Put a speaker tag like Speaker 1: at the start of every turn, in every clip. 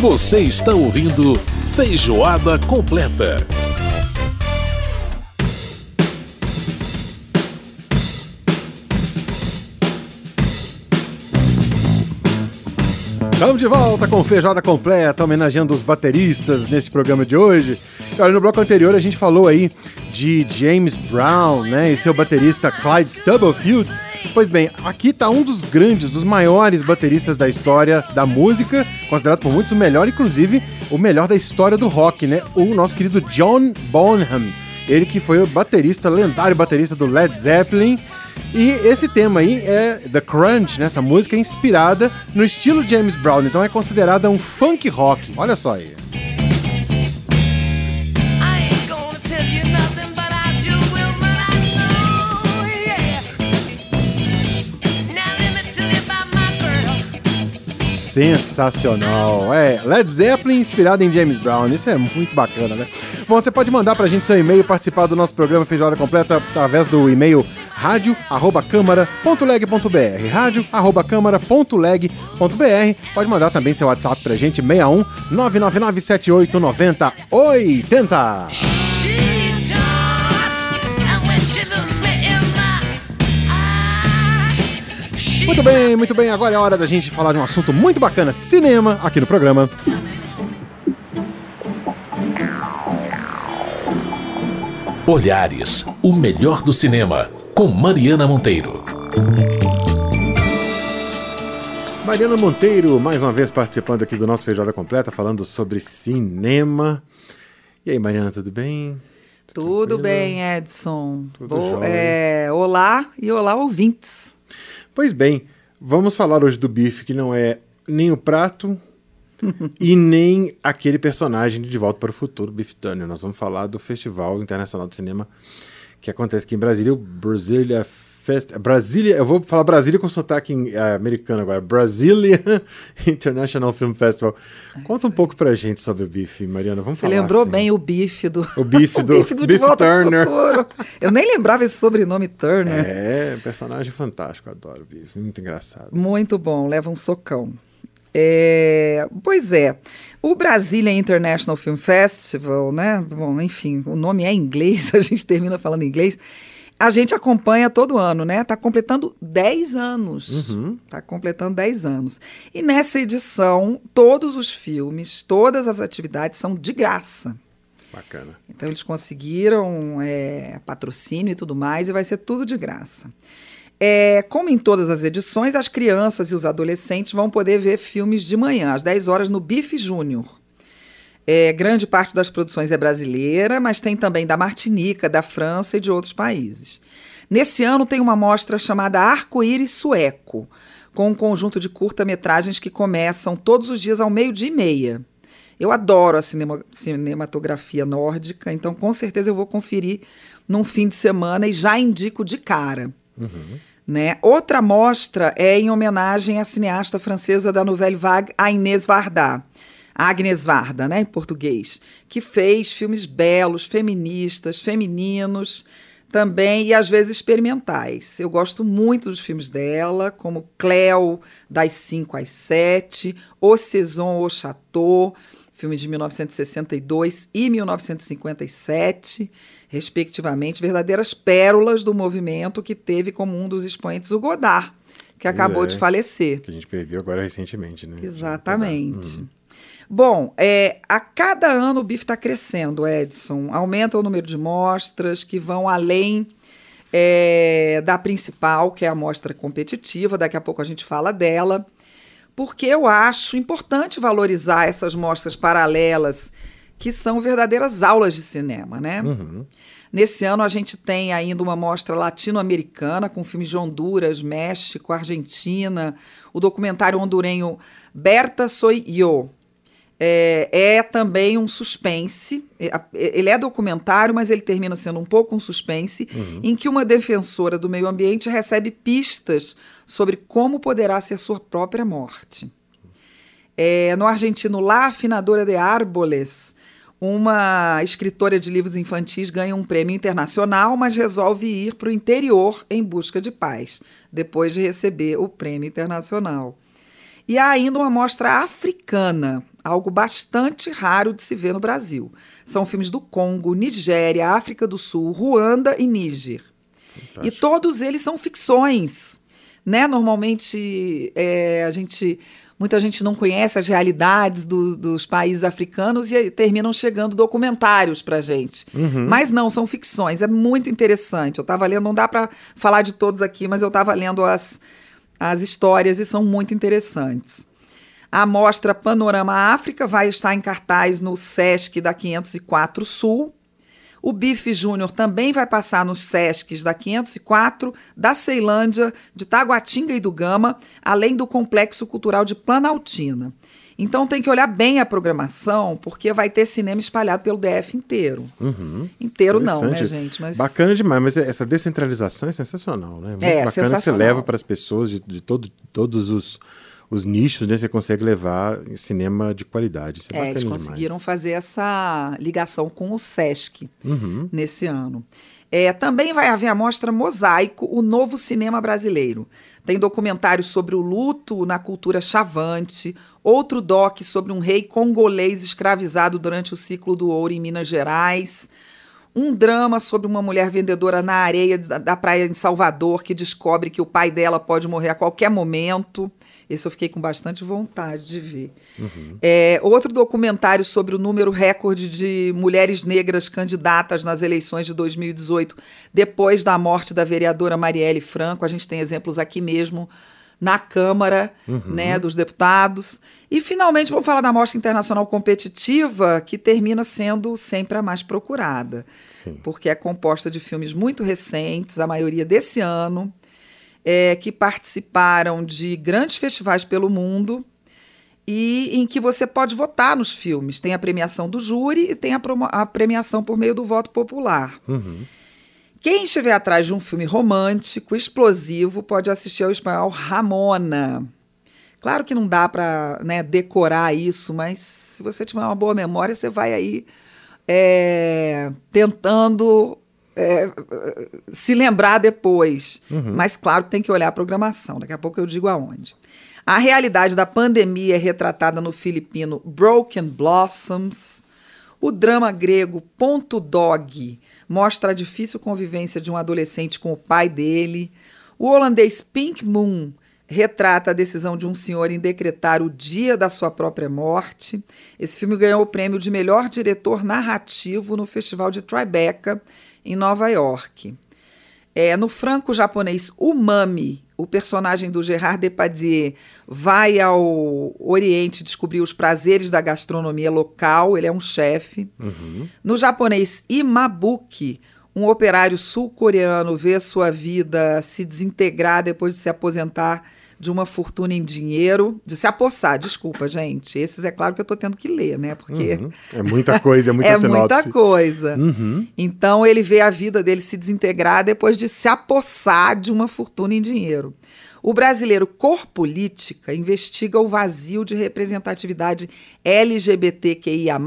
Speaker 1: Você está ouvindo Feijoada Completa.
Speaker 2: Estamos de volta com Feijoada Completa, homenageando os bateristas nesse programa de hoje. Olha, no bloco anterior a gente falou aí de James Brown, né, e seu baterista Clyde Stubblefield. Pois bem, aqui tá um dos grandes, dos maiores bateristas da história da música, considerado por muitos o melhor, inclusive o melhor da história do rock, né? O nosso querido John Bonham. Ele que foi o baterista, lendário baterista do Led Zeppelin. E esse tema aí é The Crunch, né? Essa música é inspirada no estilo James Brown, então é considerada um funk rock. Olha só aí. Sensacional. É, Led Zeppelin inspirado em James Brown. Isso é muito bacana, né? Bom, você pode mandar pra gente seu e-mail, participar do nosso programa Feijoada Completa através do e-mail rádio@câmara.leg.br. rádio@câmara.leg.br. Pode mandar também seu WhatsApp pra gente 61 999 Muito bem, muito bem. Agora é hora da gente falar de um assunto muito bacana: cinema, aqui no programa.
Speaker 1: Olhares, o melhor do cinema, com Mariana Monteiro.
Speaker 2: Mariana Monteiro, mais uma vez participando aqui do nosso Feijoada Completa, falando sobre cinema. E aí, Mariana, tudo bem?
Speaker 3: Tudo Tranquilo? bem, Edson. Tudo Bo é, olá e olá, ouvintes.
Speaker 2: Pois bem, vamos falar hoje do bife, que não é nem o prato e nem aquele personagem de De Volta para o Futuro, Biff Turner. Nós vamos falar do Festival Internacional de Cinema que acontece aqui em Brasília, o Brasília Fest... Brasília, eu vou falar Brasília com sotaque em, uh, americano agora. Brasília International Film Festival. Conta um pouco pra gente sobre o Biff, Mariana, vamos
Speaker 3: Você
Speaker 2: falar.
Speaker 3: Você lembrou
Speaker 2: assim.
Speaker 3: bem o Biff do...
Speaker 2: O Biff do, o bife do
Speaker 3: Biff Turner. Eu nem lembrava esse sobrenome Turner.
Speaker 2: É, personagem fantástico, adoro o Biff, muito engraçado.
Speaker 3: Muito bom, leva um socão. É, pois é, o Brasília International Film Festival, né? Bom, enfim, o nome é inglês, a gente termina falando inglês a gente acompanha todo ano, né? Está completando 10 anos. Está uhum. Tá completando 10 anos. E nessa edição, todos os filmes, todas as atividades são de graça.
Speaker 2: Bacana.
Speaker 3: Então eles conseguiram é, patrocínio e tudo mais, e vai ser tudo de graça. É, como em todas as edições, as crianças e os adolescentes vão poder ver filmes de manhã, às 10 horas, no Bife Júnior. É, grande parte das produções é brasileira, mas tem também da Martinica, da França e de outros países. Nesse ano tem uma mostra chamada Arco-Íris Sueco, com um conjunto de curta-metragens que começam todos os dias ao meio-dia e meia. Eu adoro a cinema, cinematografia nórdica, então com certeza eu vou conferir num fim de semana e já indico de cara. Uhum. Né? Outra mostra é em homenagem à cineasta francesa da Nouvelle Vague, a Inês Varda. Agnes Varda, né, em português, que fez filmes belos, feministas, femininos, também e às vezes experimentais. Eu gosto muito dos filmes dela, como Cleo, das 5 às 7, O Saison au Chateau, filme de 1962 e 1957, respectivamente, verdadeiras pérolas do movimento que teve como um dos expoentes o Godard, que acabou é, de falecer.
Speaker 2: Que a gente perdeu agora recentemente, né?
Speaker 3: Exatamente. Hum. Bom, é, a cada ano o BIF está crescendo, Edson. Aumenta o número de mostras que vão além é, da principal, que é a mostra competitiva. Daqui a pouco a gente fala dela. Porque eu acho importante valorizar essas mostras paralelas, que são verdadeiras aulas de cinema, né? Uhum. Nesse ano a gente tem ainda uma mostra latino-americana com filmes de Honduras, México, Argentina, o documentário hondurenho Berta Soy Yo, é, é, também um suspense. É, ele é documentário, mas ele termina sendo um pouco um suspense, uhum. em que uma defensora do meio ambiente recebe pistas sobre como poderá ser sua própria morte. É, no argentino La Afinadora de Árboles, uma escritora de livros infantis ganha um prêmio internacional, mas resolve ir para o interior em busca de paz, depois de receber o prêmio internacional. E há ainda uma mostra africana, algo bastante raro de se ver no Brasil. São filmes do Congo, Nigéria, África do Sul, Ruanda e Níger. E todos eles são ficções. Né? Normalmente é, a gente muita gente não conhece as realidades do, dos países africanos e terminam chegando documentários para gente. Uhum. Mas não, são ficções. É muito interessante. Eu estava lendo, não dá para falar de todos aqui, mas eu estava lendo as, as histórias e são muito interessantes. A mostra Panorama África vai estar em cartaz no SESC da 504 Sul, o Bife Júnior também vai passar nos Sescs da 504, da Ceilândia, de Taguatinga e do Gama, além do Complexo Cultural de Planaltina. Então tem que olhar bem a programação, porque vai ter cinema espalhado pelo DF inteiro.
Speaker 2: Uhum.
Speaker 3: Inteiro não, né, gente?
Speaker 2: Mas... Bacana demais, mas essa descentralização é sensacional, né? Muito é, bacana que você leva para as pessoas de, de todo, todos os os nichos, né, você consegue levar em cinema de qualidade. Isso é,
Speaker 3: é eles conseguiram
Speaker 2: demais.
Speaker 3: fazer essa ligação com o Sesc
Speaker 2: uhum.
Speaker 3: nesse ano. É, também vai haver a mostra Mosaico, o novo cinema brasileiro. Tem documentários sobre o luto na cultura chavante, outro doc sobre um rei congolês escravizado durante o ciclo do ouro em Minas Gerais, um drama sobre uma mulher vendedora na areia da, praia em Salvador que descobre que o pai dela pode morrer a qualquer momento. Esse eu fiquei com bastante vontade de ver.
Speaker 2: Uhum.
Speaker 3: É, outro documentário sobre o número recorde de mulheres negras candidatas nas eleições de 2018, depois da morte da vereadora Marielle Franco. A gente tem exemplos aqui mesmo na Câmara
Speaker 2: uhum.
Speaker 3: né, dos Deputados. E, finalmente, vamos falar da Mostra Internacional Competitiva, que termina sendo sempre a mais procurada.
Speaker 2: Sim.
Speaker 3: Porque é composta de filmes muito recentes, a maioria desse ano é, que participaram de grandes festivais pelo mundo e em que você pode votar nos filmes. Tem a premiação do júri e tem a, a premiação por meio do voto popular.
Speaker 2: Uhum.
Speaker 3: Quem estiver atrás de um filme romântico, explosivo, pode assistir ao espanhol Ramona. Claro que não dá para né, decorar isso, mas se você tiver uma boa memória, você vai aí é, tentando é, se lembrar depois.
Speaker 2: Uhum.
Speaker 3: Mas, claro, tem que olhar a programação. Daqui a pouco eu digo aonde. A realidade da pandemia é retratada no filipino Broken Blossoms. O drama grego Ponto Dog mostra a difícil convivência de um adolescente com o pai dele. O holandês Pink Moon retrata a decisão de um senhor em decretar o dia da sua própria morte. Esse filme ganhou o prêmio de melhor diretor narrativo no Festival de Tribeca em Nova York. É, no franco-japonês Umami, o personagem do Gerard Depardieu vai ao Oriente descobrir os prazeres da gastronomia local, ele é um chefe.
Speaker 2: Uhum.
Speaker 3: No japonês Imabuki, um operário sul-coreano vê sua vida se desintegrar depois de se aposentar de uma fortuna em dinheiro, de se apossar, desculpa, gente. Esses é claro que eu estou tendo que ler, né? Porque
Speaker 2: uhum. é muita coisa, é muita
Speaker 3: é
Speaker 2: sinopse.
Speaker 3: muita coisa.
Speaker 2: Uhum.
Speaker 3: Então ele vê a vida dele se desintegrar depois de se apossar de uma fortuna em dinheiro. O brasileiro Cor Política investiga o vazio de representatividade LGBTQIA,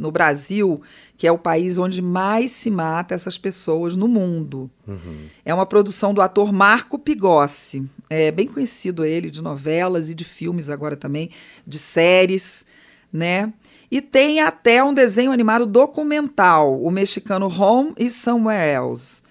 Speaker 3: no Brasil, que é o país onde mais se mata essas pessoas no mundo.
Speaker 2: Uhum.
Speaker 3: É uma produção do ator Marco Pigossi. É bem conhecido ele de novelas e de filmes agora também, de séries, né? E tem até um desenho animado documental, o mexicano Home e Somewhere Else.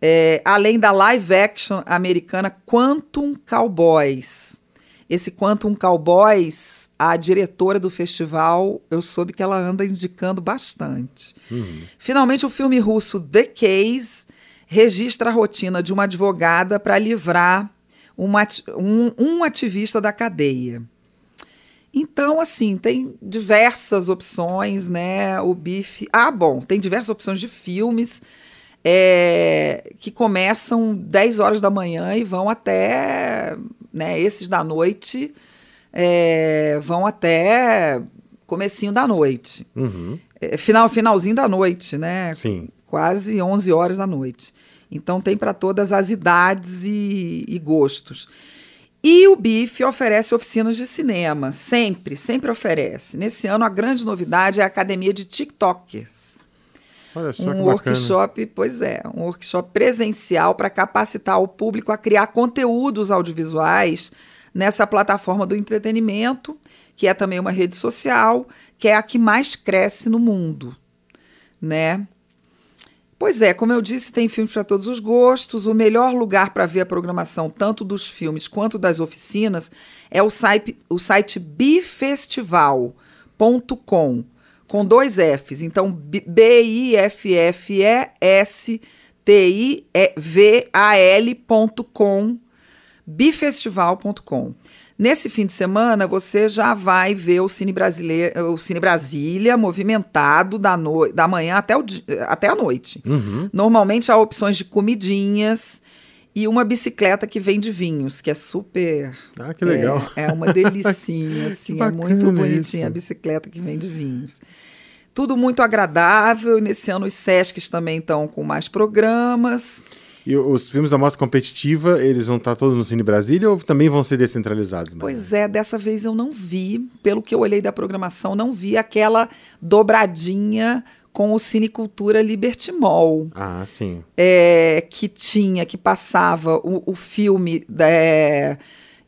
Speaker 3: É, além da live action americana Quantum Cowboys. Esse Quantum Cowboys, a diretora do festival, eu soube que ela anda indicando bastante.
Speaker 2: Uhum.
Speaker 3: Finalmente, o filme russo The Case registra a rotina de uma advogada para livrar uma, um, um ativista da cadeia. Então, assim, tem diversas opções, né? O bife. Ah, bom, tem diversas opções de filmes é, que começam 10 horas da manhã e vão até. Né, esses da noite é, vão até comecinho da noite.
Speaker 2: Uhum.
Speaker 3: É, final, finalzinho da noite, né?
Speaker 2: Sim.
Speaker 3: Quase 11 horas da noite. Então tem para todas as idades e, e gostos. E o BIF oferece oficinas de cinema, sempre, sempre oferece. Nesse ano, a grande novidade é a Academia de TikTokers.
Speaker 2: Olha só
Speaker 3: um workshop, pois é, um workshop presencial para capacitar o público a criar conteúdos audiovisuais nessa plataforma do entretenimento, que é também uma rede social, que é a que mais cresce no mundo, né? Pois é, como eu disse, tem filmes para todos os gostos. O melhor lugar para ver a programação, tanto dos filmes quanto das oficinas, é o site, o site bifestival.com, com dois Fs. Então, B-I-F-F-E-S-T-I-V-A-L.com, bifestival.com. Nesse fim de semana, você já vai ver o Cine, Brasileiro, o Cine Brasília movimentado da, no, da manhã até, o, até a noite.
Speaker 2: Uhum.
Speaker 3: Normalmente há opções de comidinhas e uma bicicleta que vende vinhos, que é super.
Speaker 2: Ah, que legal.
Speaker 3: É, é uma delicinha, assim, é muito bonitinha isso. a bicicleta que vende vinhos. Tudo muito agradável. Nesse ano os Sescs também estão com mais programas.
Speaker 2: E os filmes da mostra competitiva, eles vão estar todos no Cine Brasília ou também vão ser descentralizados?
Speaker 3: Pois é, dessa vez eu não vi, pelo que eu olhei da programação, não vi aquela dobradinha com o Cinecultura Liberty Mall.
Speaker 2: Ah, sim.
Speaker 3: É, que tinha, que passava o, o filme é,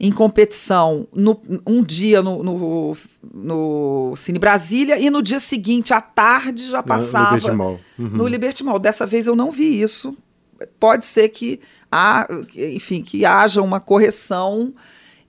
Speaker 3: em competição no, um dia no, no, no, Cine Brasília e no dia seguinte, à tarde, já passava
Speaker 2: no Liberty Mall. Uhum.
Speaker 3: no Liberty Mall. Dessa vez eu não vi isso pode ser que, há, enfim, que haja uma correção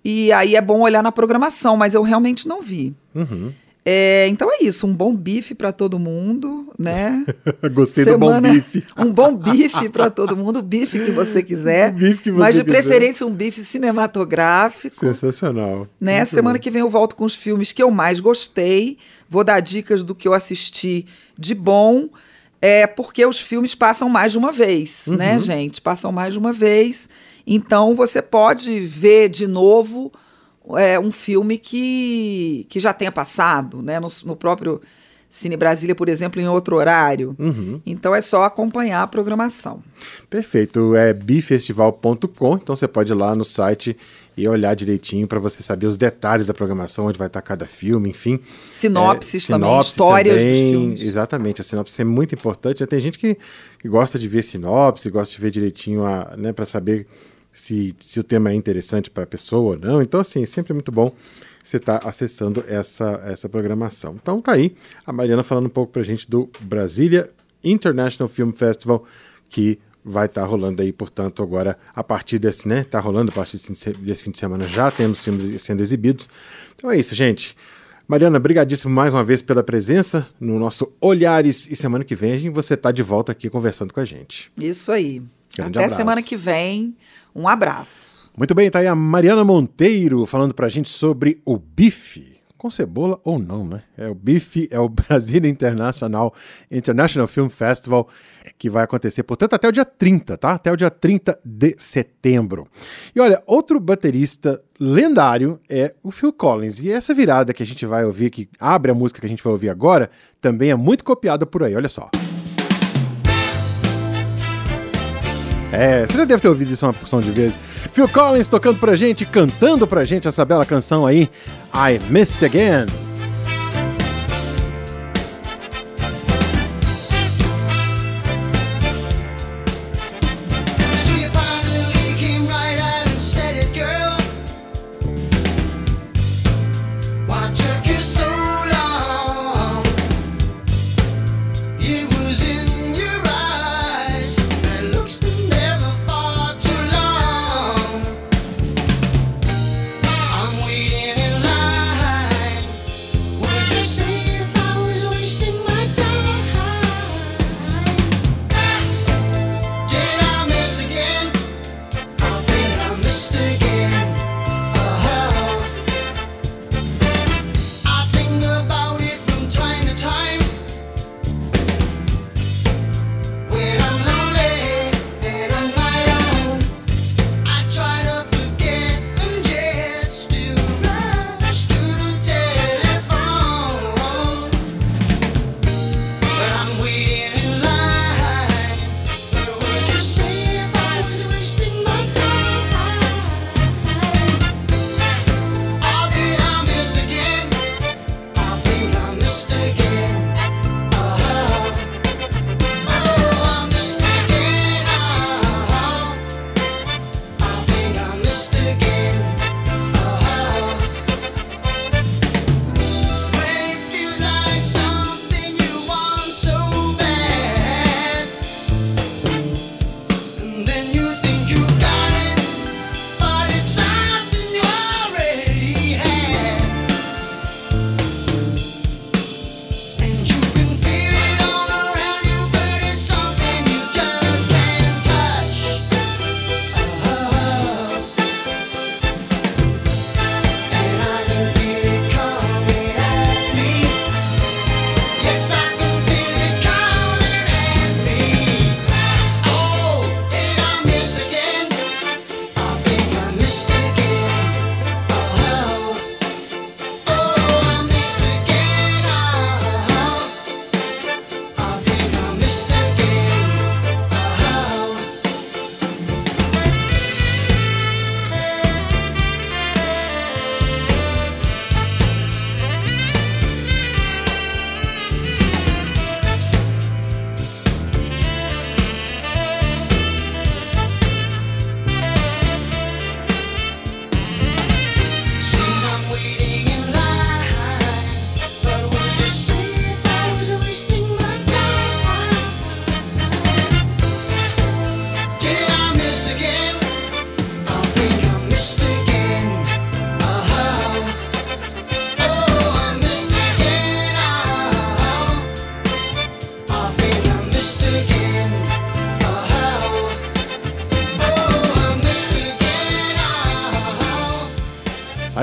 Speaker 3: e aí é bom olhar na programação, mas eu realmente não vi.
Speaker 2: Uhum.
Speaker 3: É, então é isso, um bom bife para todo mundo, né?
Speaker 2: Gostei Semana, do bom bife.
Speaker 3: um bom bife para todo mundo, o bife que você quiser.
Speaker 2: bife que você
Speaker 3: mas de
Speaker 2: quiser.
Speaker 3: preferência um bife cinematográfico.
Speaker 2: Sensacional.
Speaker 3: Né?
Speaker 2: Muito
Speaker 3: Semana
Speaker 2: bom.
Speaker 3: que vem eu volto com os filmes que eu mais gostei. Vou dar dicas do que eu assisti de bom. É porque os filmes passam mais de uma vez,
Speaker 2: Uhum.
Speaker 3: né, gente? Passam mais de uma vez. Então você pode ver de novo é, um filme que, que já tenha passado, né? No, no próprio Cine Brasília, por exemplo, em outro horário.
Speaker 2: Uhum.
Speaker 3: Então é só acompanhar a programação.
Speaker 2: Perfeito, é bifestival.com, então você pode ir lá no site e olhar direitinho para você saber os detalhes da programação, onde vai estar cada filme, enfim.
Speaker 3: Sinopses
Speaker 2: É,
Speaker 3: também,
Speaker 2: sinopses
Speaker 3: histórias
Speaker 2: também,
Speaker 3: dos filmes.
Speaker 2: Exatamente, a sinopse é muito importante. Já tem gente que, que gosta de ver sinopse, gosta de ver direitinho a, né, para saber se, se o tema é interessante para a pessoa ou não. Então, assim, sempre é muito bom você estar acessando essa, essa programação. Então, tá aí a Mariana falando um pouco para a gente do Brasília International Film Festival, que vai estar rolando aí, portanto, agora a partir desse, né? Tá rolando a partir desse, desse fim de semana já temos filmes sendo exibidos. Então é isso, gente. Mariana, brigadíssimo mais uma vez pela presença no nosso Olhares e semana que vem você tá de volta aqui conversando com a gente.
Speaker 3: Isso aí.
Speaker 2: Grande
Speaker 3: Até
Speaker 2: abraço.
Speaker 3: semana que vem. Um abraço.
Speaker 2: Muito bem, tá aí a Mariana Monteiro falando pra gente sobre o bife. Com cebola ou não, né? É o bife, é o Brasília International International Film Festival, que vai acontecer, portanto, até o dia 30, tá? Até o dia 30 de setembro. E olha, outro baterista lendário é o Phil Collins. E essa virada que a gente vai ouvir, que abre a música que a gente vai ouvir agora, também é muito copiada por aí, olha só. É, você já deve ter ouvido isso uma porção de vezes. Phil Collins tocando pra gente, cantando pra gente essa bela canção aí, I Missed Again.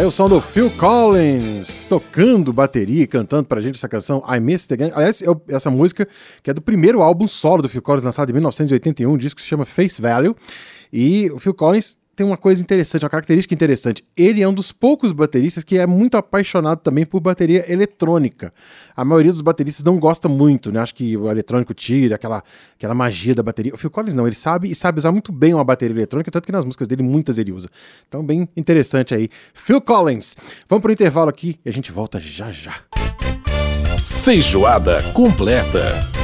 Speaker 2: Aí o som do Phil Collins tocando bateria e cantando pra gente essa canção I Missed Again. Aliás, eu- essa música que é do primeiro álbum solo do Phil Collins, lançado em 1981, um disco que se chama Face Value. E o Phil Collins tem uma coisa interessante, uma característica interessante. Ele é um dos poucos bateristas que é muito apaixonado também por bateria eletrônica. A maioria dos bateristas não gosta muito, né? Acho que o eletrônico tira aquela, aquela magia da bateria. O Phil Collins não, ele sabe e sabe usar muito bem uma bateria eletrônica, tanto que nas músicas dele muitas ele usa. Então, bem interessante aí. Phil Collins. Vamos pro intervalo aqui e a gente volta já já.
Speaker 1: Feijoada completa.